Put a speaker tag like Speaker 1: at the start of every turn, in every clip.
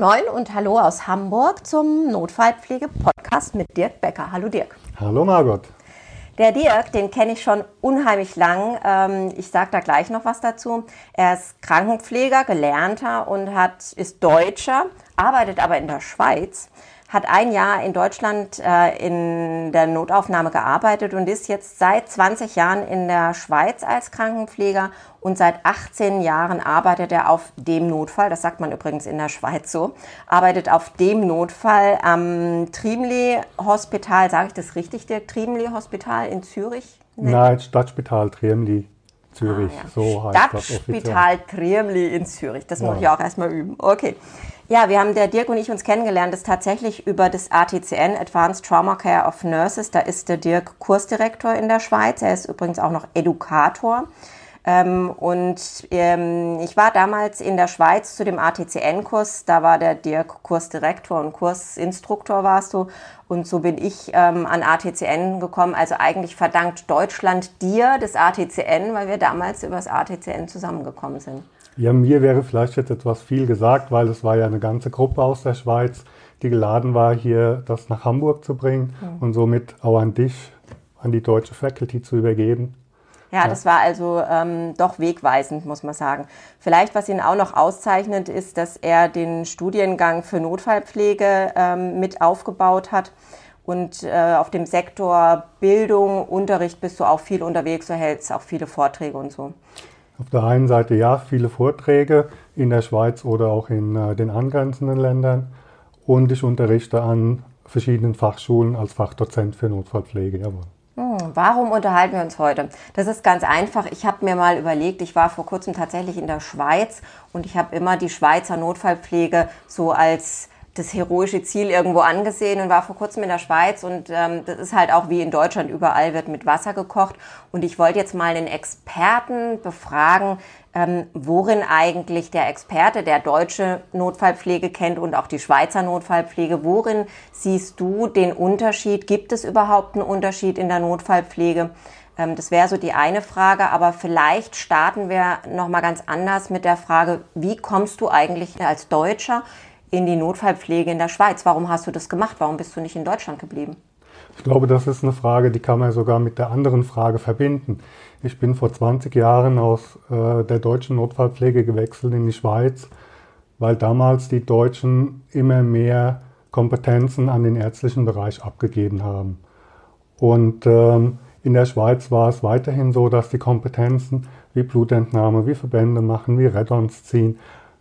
Speaker 1: Moin und hallo aus Hamburg zum Notfallpflege-Podcast mit Dirk Becker. Hallo Dirk.
Speaker 2: Hallo Margot.
Speaker 1: Der Dirk, den kenne ich schon unheimlich lang. Ähm, ich sage da gleich noch was dazu. Er ist Krankenpfleger, gelernter und hat, ist Deutscher, arbeitet aber in der Schweiz hat ein Jahr in Deutschland äh, in der Notaufnahme gearbeitet und ist jetzt seit 20 Jahren in der Schweiz als Krankenpfleger und seit 18 Jahren arbeitet er auf dem Notfall, das sagt man übrigens in der Schweiz so, arbeitet auf dem Notfall am Triemli Hospital, sage ich das richtig, der Triemli Hospital in Zürich?
Speaker 2: Nein, Stadtspital Triemli. Zürich, ah, ja.
Speaker 1: so heißt Stadtspital Triemli in Zürich. Das ja. muss ich auch erstmal üben. Okay. Ja, wir haben, der Dirk und ich uns kennengelernt, das tatsächlich über das ATCN, Advanced Trauma Care of Nurses. Da ist der Dirk Kursdirektor in der Schweiz. Er ist übrigens auch noch Edukator. Ähm, und ähm, ich war damals in der Schweiz zu dem ATCN-Kurs. Da war der Dirk Kursdirektor und Kursinstruktor warst du. Und so bin ich ähm, an ATCN gekommen. Also eigentlich verdankt Deutschland dir das ATCN, weil wir damals über das ATCN zusammengekommen sind.
Speaker 2: Ja, mir wäre vielleicht jetzt etwas viel gesagt, weil es war ja eine ganze Gruppe aus der Schweiz, die geladen war, hier das nach Hamburg zu bringen mhm. und somit auch an dich, an die deutsche Faculty zu übergeben.
Speaker 1: Ja, das war also ähm, doch wegweisend, muss man sagen. Vielleicht, was ihn auch noch auszeichnet, ist, dass er den Studiengang für Notfallpflege ähm, mit aufgebaut hat. Und äh, auf dem Sektor Bildung, Unterricht bist du auch viel unterwegs, du hältst auch viele Vorträge und so.
Speaker 2: Auf der einen Seite ja, viele Vorträge in der Schweiz oder auch in äh, den angrenzenden Ländern. Und ich unterrichte an verschiedenen Fachschulen als Fachdozent für Notfallpflege. Jawohl.
Speaker 1: Hm, warum unterhalten wir uns heute? Das ist ganz einfach. Ich habe mir mal überlegt, ich war vor kurzem tatsächlich in der Schweiz und ich habe immer die Schweizer Notfallpflege so als das heroische Ziel irgendwo angesehen und war vor kurzem in der Schweiz und ähm, das ist halt auch wie in Deutschland, überall wird mit Wasser gekocht. Und ich wollte jetzt mal den Experten befragen, ähm, worin eigentlich der Experte der deutsche Notfallpflege kennt und auch die Schweizer Notfallpflege. Worin siehst du den Unterschied? Gibt es überhaupt einen Unterschied in der Notfallpflege? Ähm, das wäre so die eine Frage, aber vielleicht starten wir noch mal ganz anders mit der Frage, wie kommst du eigentlich als Deutscher in die Notfallpflege in der Schweiz. Warum hast du das gemacht? Warum bist du nicht in Deutschland geblieben?
Speaker 2: Ich glaube, das ist eine Frage, die kann man sogar mit der anderen Frage verbinden. Ich bin vor 20 Jahren aus äh, der deutschen Notfallpflege gewechselt in die Schweiz, weil damals die Deutschen immer mehr Kompetenzen an den ärztlichen Bereich abgegeben haben. Und ähm, in der Schweiz war es weiterhin so, dass die Kompetenzen wie Blutentnahme, wie Verbände machen, wie Rettons ziehen,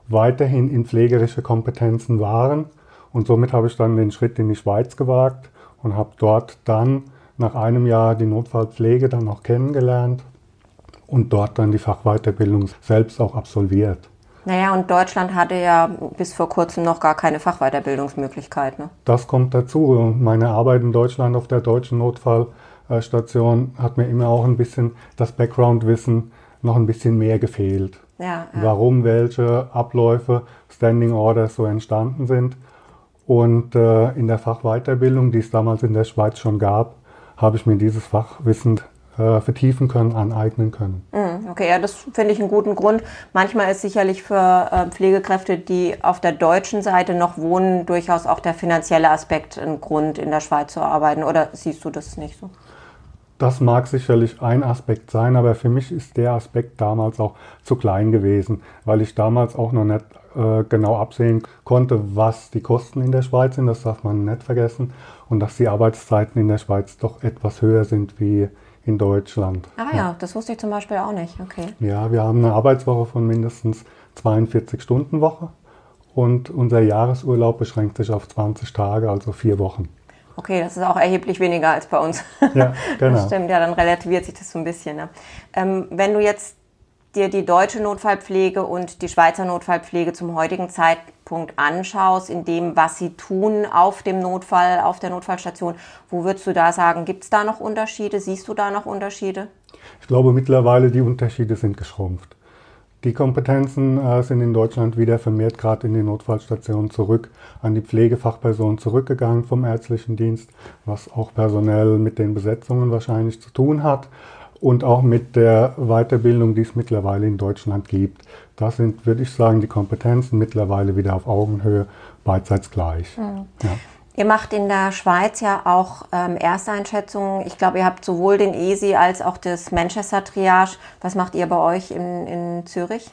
Speaker 2: weiterhin in pflegerische Kompetenzen waren. Und somit habe ich dann den Schritt in die Schweiz gewagt und habe dort dann nach einem Jahr die Notfallpflege dann auch kennengelernt und dort dann die Fachweiterbildung selbst auch absolviert.
Speaker 1: Naja, und Deutschland hatte ja bis vor kurzem noch gar keine Fachweiterbildungsmöglichkeit. Ne?
Speaker 2: Das kommt dazu. Meine Arbeit in Deutschland auf der deutschen Notfallstation hat mir immer auch ein bisschen das Background-Wissen noch ein bisschen mehr gefehlt. Ja, ja. Warum welche Abläufe, Standing Orders so entstanden sind. Und äh, in der Fachweiterbildung, die es damals in der Schweiz schon gab, habe ich mir dieses Fachwissen äh, vertiefen können, aneignen können.
Speaker 1: Mhm, okay, ja, das finde ich einen guten Grund. Manchmal ist sicherlich für äh, Pflegekräfte, die auf der deutschen Seite noch wohnen, durchaus auch der finanzielle Aspekt ein Grund, in der Schweiz zu arbeiten. Oder siehst du das nicht so?
Speaker 2: Das mag sicherlich ein Aspekt sein, aber für mich ist der Aspekt damals auch zu klein gewesen, weil ich damals auch noch nicht äh, genau absehen konnte, was die Kosten in der Schweiz sind, das darf man nicht vergessen, und dass die Arbeitszeiten in der Schweiz doch etwas höher sind wie in Deutschland.
Speaker 1: Ah ja, ja. das wusste ich zum Beispiel auch nicht. Okay.
Speaker 2: Ja, wir haben eine Arbeitswoche von mindestens 42 Stunden Woche und unser Jahresurlaub beschränkt sich auf 20 Tage, also vier Wochen.
Speaker 1: Okay, das ist auch erheblich weniger als bei uns. Ja, genau. Das stimmt, ja, dann relativiert sich das so ein bisschen. Ne? Ähm, wenn du jetzt dir die deutsche Notfallpflege und die Schweizer Notfallpflege zum heutigen Zeitpunkt anschaust, in dem, was sie tun auf dem Notfall, auf der Notfallstation, wo würdest du da sagen, gibt es da noch Unterschiede? Siehst du da noch Unterschiede?
Speaker 2: Ich glaube mittlerweile, die Unterschiede sind geschrumpft. Die Kompetenzen äh, sind in Deutschland wieder vermehrt gerade in die Notfallstationen zurück an die Pflegefachpersonen zurückgegangen vom ärztlichen Dienst, was auch personell mit den Besetzungen wahrscheinlich zu tun hat. und auch mit der Weiterbildung, die es mittlerweile in Deutschland gibt. Das sind, würde ich sagen, die Kompetenzen mittlerweile wieder auf Augenhöhe, beidseits gleich. Mhm.
Speaker 1: Ja. Ihr macht in der Schweiz ja auch ähm, Ersteinschätzungen. Ich glaube, ihr habt sowohl den ESI als auch das Manchester Triage. Was macht ihr bei euch in, in Zürich?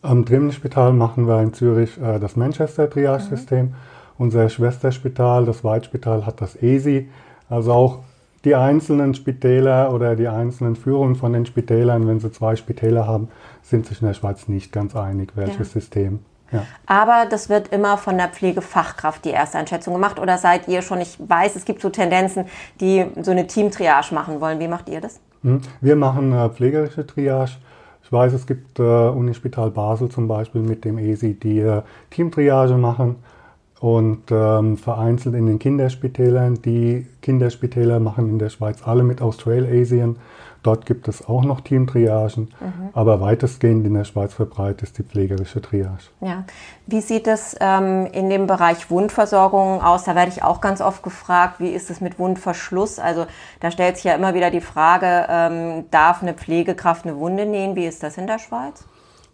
Speaker 2: Am Trimmspital machen wir in Zürich äh, das Manchester Triage-System. Mhm. Unser Schwesterspital, das Weitspital, hat das ESI. Also auch die einzelnen Spitäler oder die einzelnen Führungen von den Spitälern, wenn sie zwei Spitäler haben, sind sich in der Schweiz nicht ganz einig, welches ja. System
Speaker 1: ja. Aber das wird immer von der Pflegefachkraft die erste Einschätzung gemacht. Oder seid ihr schon, ich weiß, es gibt so Tendenzen, die so eine Teamtriage machen wollen. Wie macht ihr das?
Speaker 2: Hm. Wir machen äh, pflegerische Triage. Ich weiß, es gibt äh, Unispital Basel zum Beispiel mit dem ESI, die äh, Teamtriage machen. Und ähm, vereinzelt in den Kinderspitälern. Die Kinderspitäler machen in der Schweiz alle mit Australasien. Dort gibt es auch noch Teamtriagen, mhm. aber weitestgehend in der Schweiz verbreitet ist die pflegerische Triage.
Speaker 1: Ja. Wie sieht es ähm, in dem Bereich Wundversorgung aus? Da werde ich auch ganz oft gefragt, wie ist es mit Wundverschluss? Also da stellt sich ja immer wieder die Frage, ähm, darf eine Pflegekraft eine Wunde nähen? Wie ist das in der Schweiz?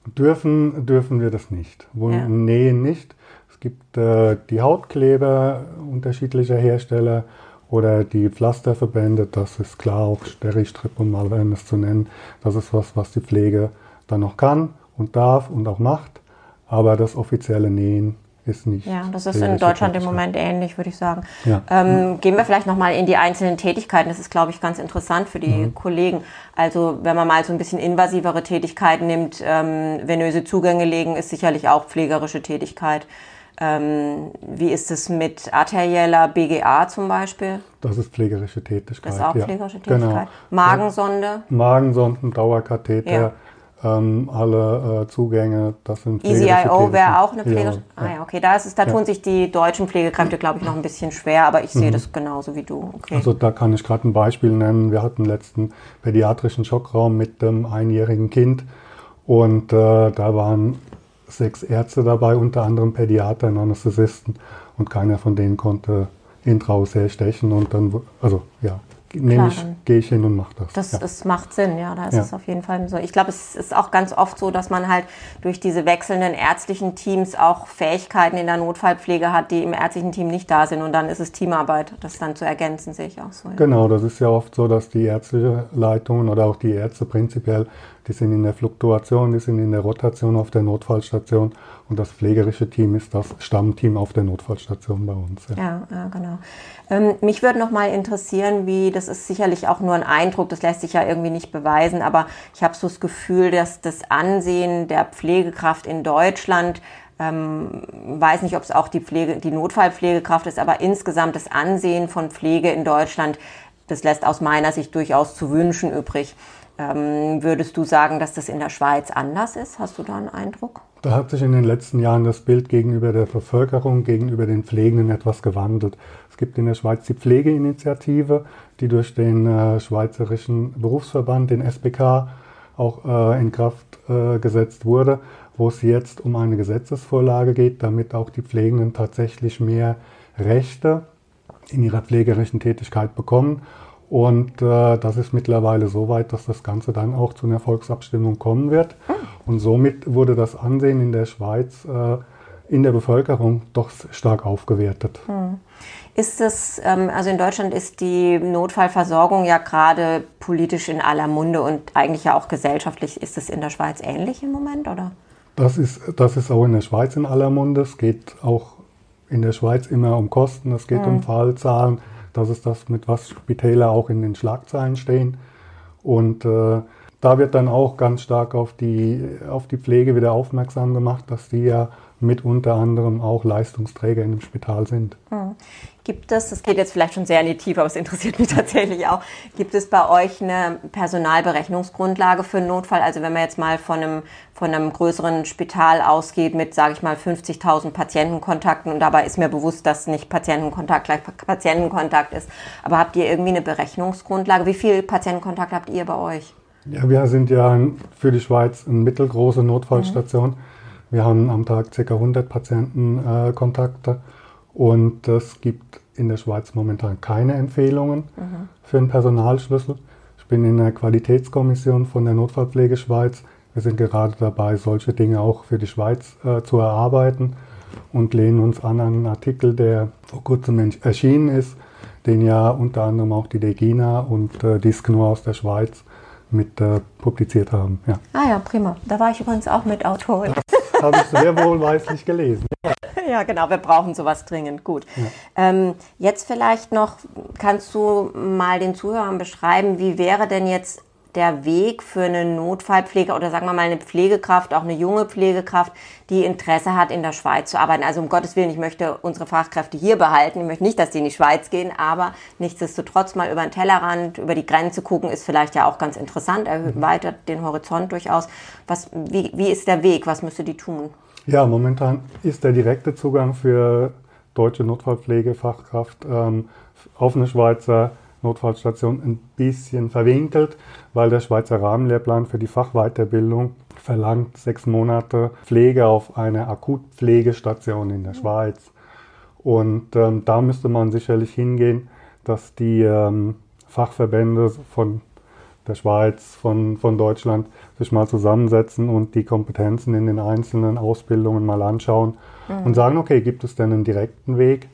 Speaker 2: Dürfen, dürfen wir das nicht. Wunden ja. nähen nicht. Gibt äh, die Hautkleber unterschiedlicher Hersteller oder die Pflasterverbände, das ist klar, auch Steristrip, um mal es zu nennen. Das ist was, was die Pflege dann noch kann und darf und auch macht. Aber das offizielle Nähen ist nicht.
Speaker 1: Ja, das ist in Deutschland im Moment ähnlich, würde ich sagen. Ja. Ähm, gehen wir vielleicht nochmal in die einzelnen Tätigkeiten. Das ist, glaube ich, ganz interessant für die mhm. Kollegen. Also wenn man mal so ein bisschen invasivere Tätigkeiten nimmt, ähm, venöse Zugänge legen, ist sicherlich auch pflegerische Tätigkeit. Ähm, wie ist es mit arterieller BGA zum Beispiel?
Speaker 2: Das ist pflegerische Tätigkeit.
Speaker 1: Das ist auch pflegerische ja. Tätigkeit. Genau. Magensonde?
Speaker 2: Magensonden, Dauerkatheter. Ja. Ähm, alle äh, Zugänge, das sind
Speaker 1: EasyIO wäre auch eine pflegerische. Ja, ah ja, okay, da, ist es, da tun sich die deutschen Pflegekräfte, glaube ich, noch ein bisschen schwer, aber ich sehe mhm. das genauso wie du.
Speaker 2: Okay. Also da kann ich gerade ein Beispiel nennen. Wir hatten letzten pädiatrischen Schockraum mit dem einjährigen Kind und äh, da waren sechs Ärzte dabei, unter anderem Pädiater und Anästhesisten. Und keiner von denen konnte intraus herstechen. Und dann, also ja, nehme ich, gehe ich hin und mache das.
Speaker 1: Das, ja. das macht Sinn, ja, da ist ja. es auf jeden Fall so. Ich glaube, es ist auch ganz oft so, dass man halt durch diese wechselnden ärztlichen Teams auch Fähigkeiten in der Notfallpflege hat, die im ärztlichen Team nicht da sind und dann ist es Teamarbeit, das dann zu ergänzen, sehe ich auch so. Ja.
Speaker 2: Genau, das ist ja oft so, dass die ärztliche Leitung oder auch die Ärzte prinzipiell die sind in der Fluktuation, die sind in der Rotation auf der Notfallstation und das pflegerische Team ist das Stammteam auf der Notfallstation bei uns.
Speaker 1: Ja, ja, ja genau. Ähm, mich würde noch mal interessieren, wie, das ist sicherlich auch nur ein Eindruck, das lässt sich ja irgendwie nicht beweisen, aber ich habe so das Gefühl, dass das Ansehen der Pflegekraft in Deutschland ähm, weiß nicht, ob es auch die, Pflege, die Notfallpflegekraft ist, aber insgesamt das Ansehen von Pflege in Deutschland, das lässt aus meiner Sicht durchaus zu wünschen übrig. Ähm, würdest du sagen, dass das in der Schweiz anders ist? Hast du da einen Eindruck?
Speaker 2: Da hat sich in den letzten Jahren das Bild gegenüber der Bevölkerung, gegenüber den Pflegenden etwas gewandelt. Es gibt in der Schweiz die Pflegeinitiative, die durch den äh, Schweizerischen Berufsverband, den SBK, auch äh, in Kraft äh, gesetzt wurde, wo es jetzt um eine Gesetzesvorlage geht, damit auch die Pflegenden tatsächlich mehr Rechte in ihrer pflegerischen Tätigkeit bekommen und äh, das ist mittlerweile so weit, dass das Ganze dann auch zu einer Volksabstimmung kommen wird. Hm. Und somit wurde das Ansehen in der Schweiz äh, in der Bevölkerung doch stark aufgewertet. Hm.
Speaker 1: Ist es, ähm, also in Deutschland ist die Notfallversorgung ja gerade politisch in aller Munde und eigentlich ja auch gesellschaftlich. Ist es in der Schweiz ähnlich im Moment, oder?
Speaker 2: Das ist, das ist auch in der Schweiz in aller Munde. Es geht auch in der Schweiz immer um Kosten, es geht hm. um Fallzahlen das ist das, mit was Spitäler auch in den Schlagzeilen stehen. Und äh, da wird dann auch ganz stark auf die, auf die Pflege wieder aufmerksam gemacht, dass die ja mit unter anderem auch Leistungsträger in dem Spital sind.
Speaker 1: Hm. Gibt es, das geht jetzt vielleicht schon sehr in die Tiefe, aber es interessiert mich tatsächlich auch, gibt es bei euch eine Personalberechnungsgrundlage für einen Notfall? Also wenn man jetzt mal von einem, von einem größeren Spital ausgeht mit, sage ich mal, 50.000 Patientenkontakten und dabei ist mir bewusst, dass nicht Patientenkontakt gleich Patientenkontakt ist. Aber habt ihr irgendwie eine Berechnungsgrundlage? Wie viel Patientenkontakt habt ihr bei euch?
Speaker 2: Ja, wir sind ja für die Schweiz eine mittelgroße Notfallstation. Mhm. Wir haben am Tag ca. 100 Patientenkontakte äh, und es gibt in der Schweiz momentan keine Empfehlungen mhm. für einen Personalschlüssel. Ich bin in der Qualitätskommission von der Notfallpflege Schweiz. Wir sind gerade dabei, solche Dinge auch für die Schweiz äh, zu erarbeiten und lehnen uns an einen Artikel, der vor kurzem erschienen ist, den ja unter anderem auch die Degina und äh, Diskno aus der Schweiz mit äh, publiziert haben.
Speaker 1: Ja. Ah ja, prima. Da war ich übrigens auch mit Autorin.
Speaker 2: Das habe ich sehr wohlweislich gelesen.
Speaker 1: Ja, genau, wir brauchen sowas dringend. Gut. Ja. Ähm, jetzt vielleicht noch, kannst du mal den Zuhörern beschreiben, wie wäre denn jetzt der Weg für eine Notfallpflege oder sagen wir mal eine Pflegekraft, auch eine junge Pflegekraft, die Interesse hat, in der Schweiz zu arbeiten. Also um Gottes Willen, ich möchte unsere Fachkräfte hier behalten. Ich möchte nicht, dass die in die Schweiz gehen, aber nichtsdestotrotz mal über den Tellerrand, über die Grenze gucken, ist vielleicht ja auch ganz interessant, erweitert den Horizont durchaus. Was, wie, wie ist der Weg? Was müsste die tun?
Speaker 2: Ja, momentan ist der direkte Zugang für deutsche Notfallpflegefachkraft ähm, auf eine Schweizer Notfallstation ein bisschen verwinkelt, weil der Schweizer Rahmenlehrplan für die Fachweiterbildung verlangt sechs Monate Pflege auf einer Akutpflegestation in der Schweiz. Und ähm, da müsste man sicherlich hingehen, dass die ähm, Fachverbände von der Schweiz, von, von Deutschland sich mal zusammensetzen und die Kompetenzen in den einzelnen Ausbildungen mal anschauen mhm. und sagen, okay, gibt es denn einen direkten Weg,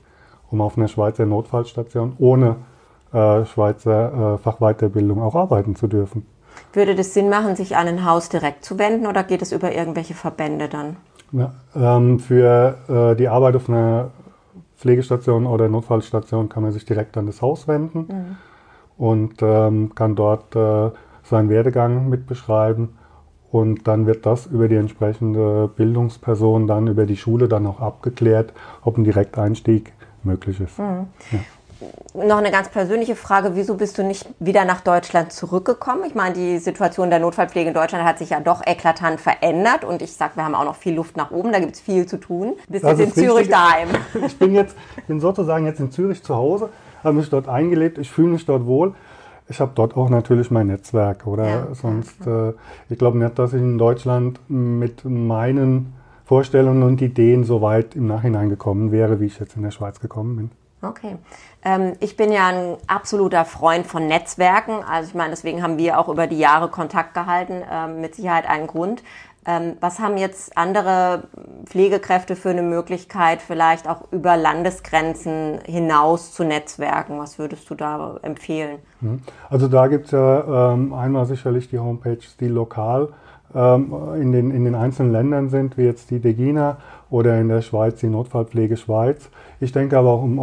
Speaker 2: um auf einer Schweizer Notfallstation ohne äh, Schweizer äh, Fachweiterbildung auch arbeiten zu dürfen.
Speaker 1: Würde das Sinn machen, sich an ein Haus direkt zu wenden oder geht es über irgendwelche Verbände dann?
Speaker 2: Ja, ähm, für äh, die Arbeit auf einer Pflegestation oder Notfallstation kann man sich direkt an das Haus wenden mhm. Und ähm, kann dort äh, seinen Werdegang mitbeschreiben. Und dann wird das über die entsprechende Bildungsperson, dann über die Schule dann auch abgeklärt, ob ein Direkteinstieg möglich ist. Mhm.
Speaker 1: Ja noch eine ganz persönliche Frage. Wieso bist du nicht wieder nach Deutschland zurückgekommen? Ich meine, die Situation der Notfallpflege in Deutschland hat sich ja doch eklatant verändert. Und ich sage, wir haben auch noch viel Luft nach oben. Da gibt es viel zu tun.
Speaker 2: Bist jetzt in Zürich daheim. Ich bin jetzt, bin sozusagen jetzt in Zürich zu Hause, habe mich dort eingelebt. Ich fühle mich dort wohl. Ich habe dort auch natürlich mein Netzwerk, oder? Ja. Sonst, äh, ich glaube nicht, dass ich in Deutschland mit meinen Vorstellungen und Ideen so weit im Nachhinein gekommen wäre, wie ich jetzt in der Schweiz gekommen bin.
Speaker 1: Okay. Ähm, ich bin ja ein absoluter Freund von Netzwerken. Also ich meine, deswegen haben wir auch über die Jahre Kontakt gehalten. Ähm, mit Sicherheit einen Grund. Ähm, was haben jetzt andere Pflegekräfte für eine Möglichkeit, vielleicht auch über Landesgrenzen hinaus zu netzwerken? Was würdest du da empfehlen?
Speaker 2: Mhm. Also da gibt es ja ähm, einmal sicherlich die Homepages, die lokal ähm, in, den, in den einzelnen Ländern sind, wie jetzt die Degina oder in der Schweiz die Notfallpflege Schweiz. Ich denke aber auch im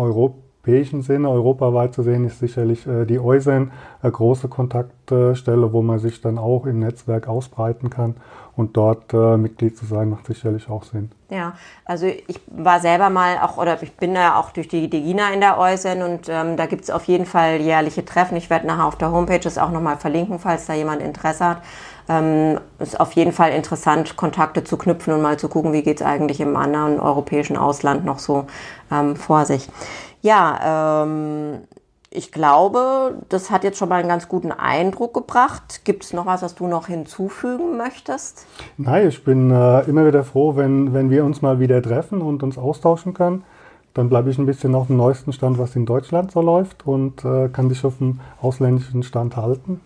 Speaker 2: europäischen Sinne, europaweit zu sehen, ist sicherlich äh, die EUSEN eine große Kontaktstelle, wo man sich dann auch im Netzwerk ausbreiten kann. Und dort äh, Mitglied zu sein, macht sicherlich auch Sinn.
Speaker 1: Ja, also ich war selber mal auch, oder ich bin ja auch durch die Degina in der EUSEN und ähm, da gibt es auf jeden Fall jährliche Treffen. Ich werde nachher auf der Homepage das auch nochmal verlinken, falls da jemand Interesse hat ähm, ist auf jeden Fall interessant, Kontakte zu knüpfen und mal zu gucken, wie geht es eigentlich im anderen europäischen Ausland noch so ähm, vor sich. Ja, ähm, ich glaube, das hat jetzt schon mal einen ganz guten Eindruck gebracht. Gibt es noch was, was du noch hinzufügen möchtest?
Speaker 2: Nein, ich bin äh, immer wieder froh, wenn, wenn wir uns mal wieder treffen und uns austauschen können. Dann bleibe ich ein bisschen auf dem neuesten Stand, was in Deutschland so läuft und äh, kann dich auf dem ausländischen Stand halten.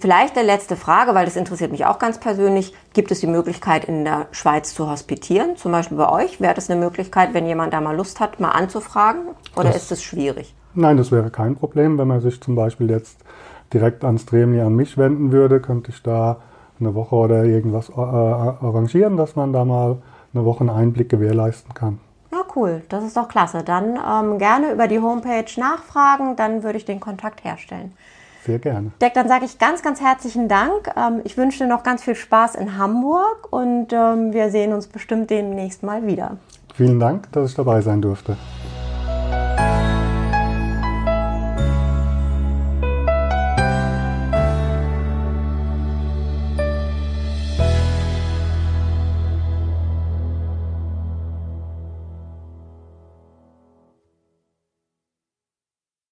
Speaker 1: Vielleicht eine letzte Frage, weil das interessiert mich auch ganz persönlich. Gibt es die Möglichkeit, in der Schweiz zu hospitieren? Zum Beispiel bei euch? Wäre das eine Möglichkeit, wenn jemand da mal Lust hat, mal anzufragen? Oder das, ist das schwierig?
Speaker 2: Nein, das wäre kein Problem. Wenn man sich zum Beispiel jetzt direkt ans Dremli an mich wenden würde, könnte ich da eine Woche oder irgendwas äh, arrangieren, dass man da mal eine Woche einen Einblick gewährleisten kann.
Speaker 1: Ja, cool. Das ist doch klasse. Dann ähm, gerne über die Homepage nachfragen, dann würde ich den Kontakt herstellen.
Speaker 2: Sehr gerne.
Speaker 1: Deck, dann sage ich ganz, ganz herzlichen Dank. Ähm, ich wünsche dir noch ganz viel Spaß in Hamburg und ähm, wir sehen uns bestimmt demnächst mal wieder.
Speaker 2: Vielen Dank, dass ich dabei sein durfte.